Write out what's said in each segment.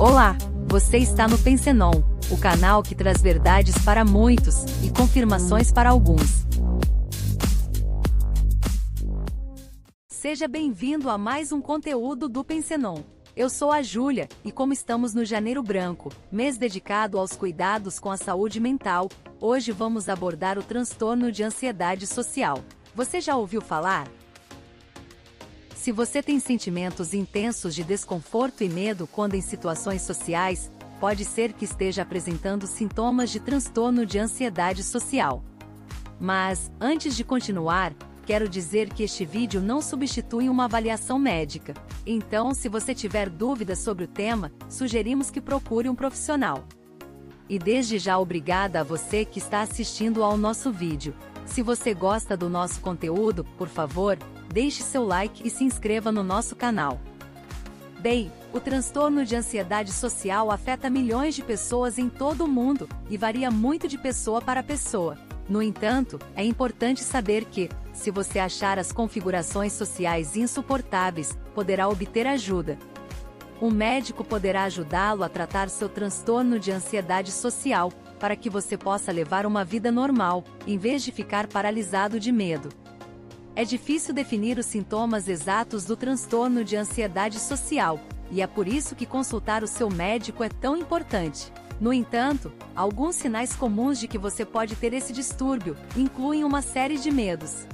Olá, você está no Pensenon, o canal que traz verdades para muitos e confirmações para alguns. Seja bem-vindo a mais um conteúdo do Pensenon. Eu sou a Júlia, e como estamos no Janeiro Branco, mês dedicado aos cuidados com a saúde mental, hoje vamos abordar o transtorno de ansiedade social. Você já ouviu falar? Se você tem sentimentos intensos de desconforto e medo quando em situações sociais, pode ser que esteja apresentando sintomas de transtorno de ansiedade social. Mas, antes de continuar, quero dizer que este vídeo não substitui uma avaliação médica. Então, se você tiver dúvidas sobre o tema, sugerimos que procure um profissional. E desde já obrigada a você que está assistindo ao nosso vídeo. Se você gosta do nosso conteúdo, por favor, deixe seu like e se inscreva no nosso canal. Bem, o transtorno de ansiedade social afeta milhões de pessoas em todo o mundo e varia muito de pessoa para pessoa. No entanto, é importante saber que, se você achar as configurações sociais insuportáveis, poderá obter ajuda. Um médico poderá ajudá-lo a tratar seu transtorno de ansiedade social, para que você possa levar uma vida normal, em vez de ficar paralisado de medo. É difícil definir os sintomas exatos do transtorno de ansiedade social, e é por isso que consultar o seu médico é tão importante. No entanto, alguns sinais comuns de que você pode ter esse distúrbio incluem uma série de medos.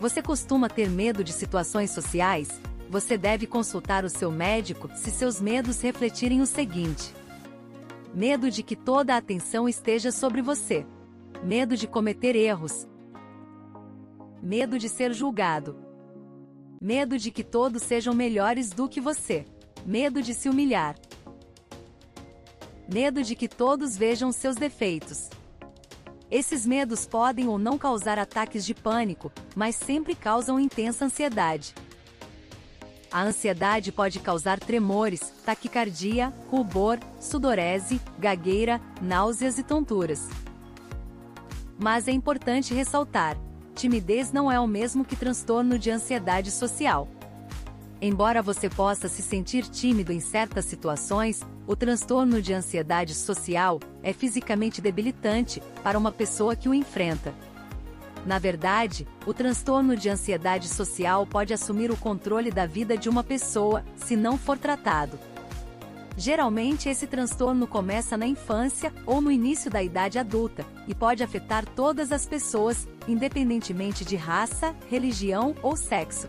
Você costuma ter medo de situações sociais? Você deve consultar o seu médico se seus medos refletirem o seguinte: medo de que toda a atenção esteja sobre você, medo de cometer erros, medo de ser julgado, medo de que todos sejam melhores do que você, medo de se humilhar, medo de que todos vejam seus defeitos. Esses medos podem ou não causar ataques de pânico, mas sempre causam intensa ansiedade. A ansiedade pode causar tremores, taquicardia, rubor, sudorese, gagueira, náuseas e tonturas. Mas é importante ressaltar: timidez não é o mesmo que transtorno de ansiedade social. Embora você possa se sentir tímido em certas situações, o transtorno de ansiedade social é fisicamente debilitante para uma pessoa que o enfrenta. Na verdade, o transtorno de ansiedade social pode assumir o controle da vida de uma pessoa, se não for tratado. Geralmente, esse transtorno começa na infância ou no início da idade adulta e pode afetar todas as pessoas, independentemente de raça, religião ou sexo.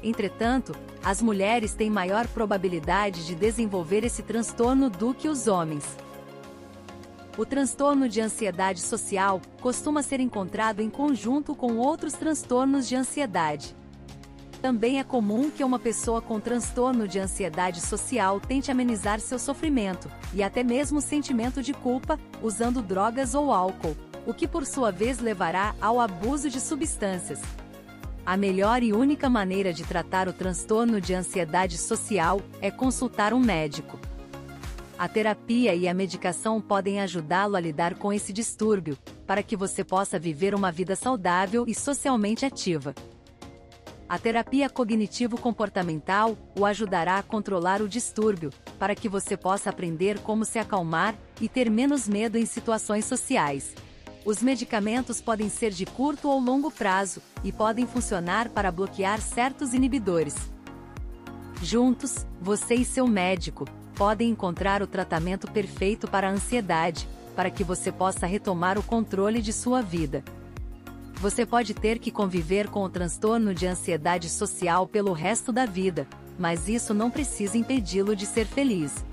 Entretanto, as mulheres têm maior probabilidade de desenvolver esse transtorno do que os homens. O transtorno de ansiedade social costuma ser encontrado em conjunto com outros transtornos de ansiedade. Também é comum que uma pessoa com transtorno de ansiedade social tente amenizar seu sofrimento, e até mesmo sentimento de culpa, usando drogas ou álcool, o que por sua vez levará ao abuso de substâncias. A melhor e única maneira de tratar o transtorno de ansiedade social é consultar um médico. A terapia e a medicação podem ajudá-lo a lidar com esse distúrbio, para que você possa viver uma vida saudável e socialmente ativa. A terapia cognitivo-comportamental o ajudará a controlar o distúrbio, para que você possa aprender como se acalmar e ter menos medo em situações sociais. Os medicamentos podem ser de curto ou longo prazo e podem funcionar para bloquear certos inibidores. Juntos, você e seu médico podem encontrar o tratamento perfeito para a ansiedade, para que você possa retomar o controle de sua vida. Você pode ter que conviver com o transtorno de ansiedade social pelo resto da vida, mas isso não precisa impedi-lo de ser feliz.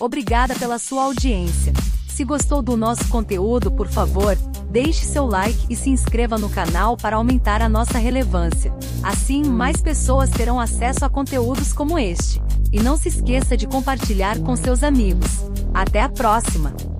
Obrigada pela sua audiência. Se gostou do nosso conteúdo, por favor, deixe seu like e se inscreva no canal para aumentar a nossa relevância. Assim, mais pessoas terão acesso a conteúdos como este. E não se esqueça de compartilhar com seus amigos. Até a próxima!